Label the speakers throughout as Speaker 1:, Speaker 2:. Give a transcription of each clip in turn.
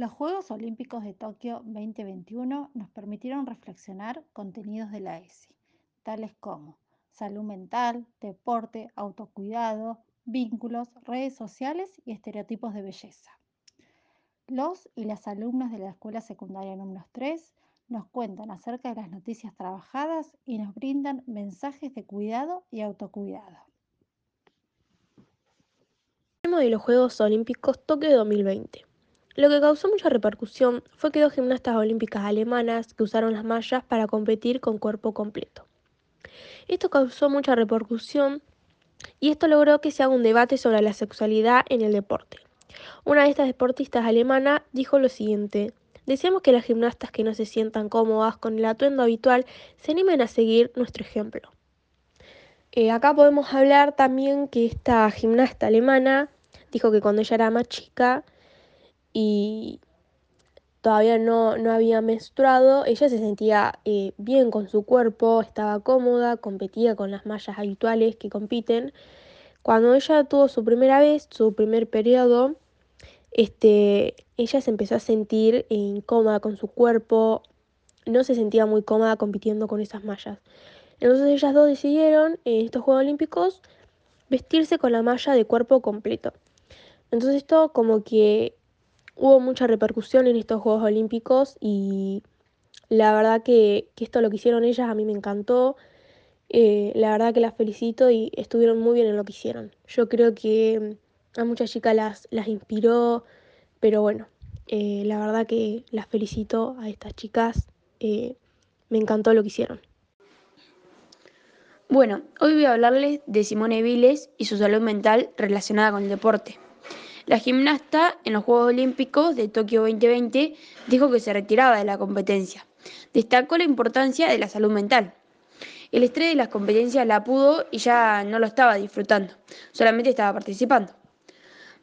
Speaker 1: Los Juegos Olímpicos de Tokio 2021 nos permitieron reflexionar contenidos de la ESI, tales como salud mental, deporte, autocuidado, vínculos, redes sociales y estereotipos de belleza. Los y las alumnas de la Escuela Secundaria número 3 nos cuentan acerca de las noticias trabajadas y nos brindan mensajes de cuidado y autocuidado.
Speaker 2: de los Juegos Olímpicos Tokio 2020. Lo que causó mucha repercusión fue que dos gimnastas olímpicas alemanas que usaron las mallas para competir con cuerpo completo. Esto causó mucha repercusión y esto logró que se haga un debate sobre la sexualidad en el deporte. Una de estas deportistas alemanas dijo lo siguiente, deseamos que las gimnastas que no se sientan cómodas con el atuendo habitual se animen a seguir nuestro ejemplo. Eh, acá podemos hablar también que esta gimnasta alemana dijo que cuando ella era más chica y todavía no, no había menstruado, ella se sentía eh, bien con su cuerpo, estaba cómoda, competía con las mallas habituales que compiten. Cuando ella tuvo su primera vez, su primer periodo, este, ella se empezó a sentir incómoda con su cuerpo, no se sentía muy cómoda compitiendo con esas mallas. Entonces ellas dos decidieron en estos Juegos Olímpicos vestirse con la malla de cuerpo completo. Entonces esto como que hubo mucha repercusión en estos Juegos Olímpicos y la verdad que, esto lo que hicieron ellas a mí me encantó. Eh, la verdad que las felicito y estuvieron muy bien en lo que hicieron. Yo creo que a muchas chicas las, las inspiró, pero bueno, eh, la verdad que las felicito a estas chicas. Eh, me encantó lo que hicieron.
Speaker 3: Bueno, hoy voy a hablarles de Simone Viles y su salud mental relacionada con el deporte. La gimnasta en los Juegos Olímpicos de Tokio 2020 dijo que se retiraba de la competencia. Destacó la importancia de la salud mental. El estrés de las competencias la pudo y ya no lo estaba disfrutando, solamente estaba participando.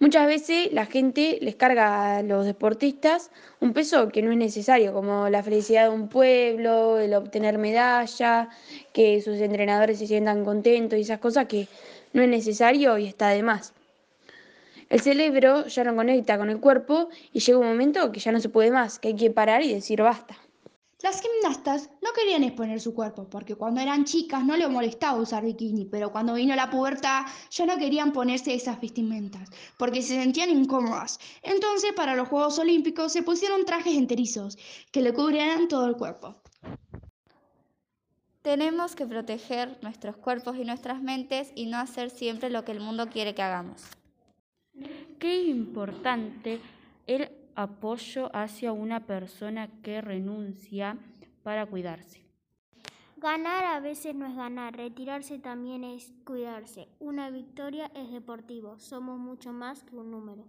Speaker 3: Muchas veces la gente les carga a los deportistas un peso que no es necesario, como la felicidad de un pueblo, el obtener medalla, que sus entrenadores se sientan contentos y esas cosas que no es necesario y está de más. El cerebro ya no conecta con el cuerpo y llega un momento que ya no se puede más, que hay que parar y decir basta.
Speaker 4: Las gimnastas no querían exponer su cuerpo porque cuando eran chicas no les molestaba usar bikini, pero cuando vino la pubertad ya no querían ponerse esas vestimentas porque se sentían incómodas. Entonces para los Juegos Olímpicos se pusieron trajes enterizos que le cubrieran todo el cuerpo.
Speaker 5: Tenemos que proteger nuestros cuerpos y nuestras mentes y no hacer siempre lo que el mundo quiere que hagamos.
Speaker 6: Qué importante el apoyo hacia una persona que renuncia para cuidarse.
Speaker 7: Ganar a veces no es ganar, retirarse también es cuidarse. Una victoria es deportivo, somos mucho más que un número.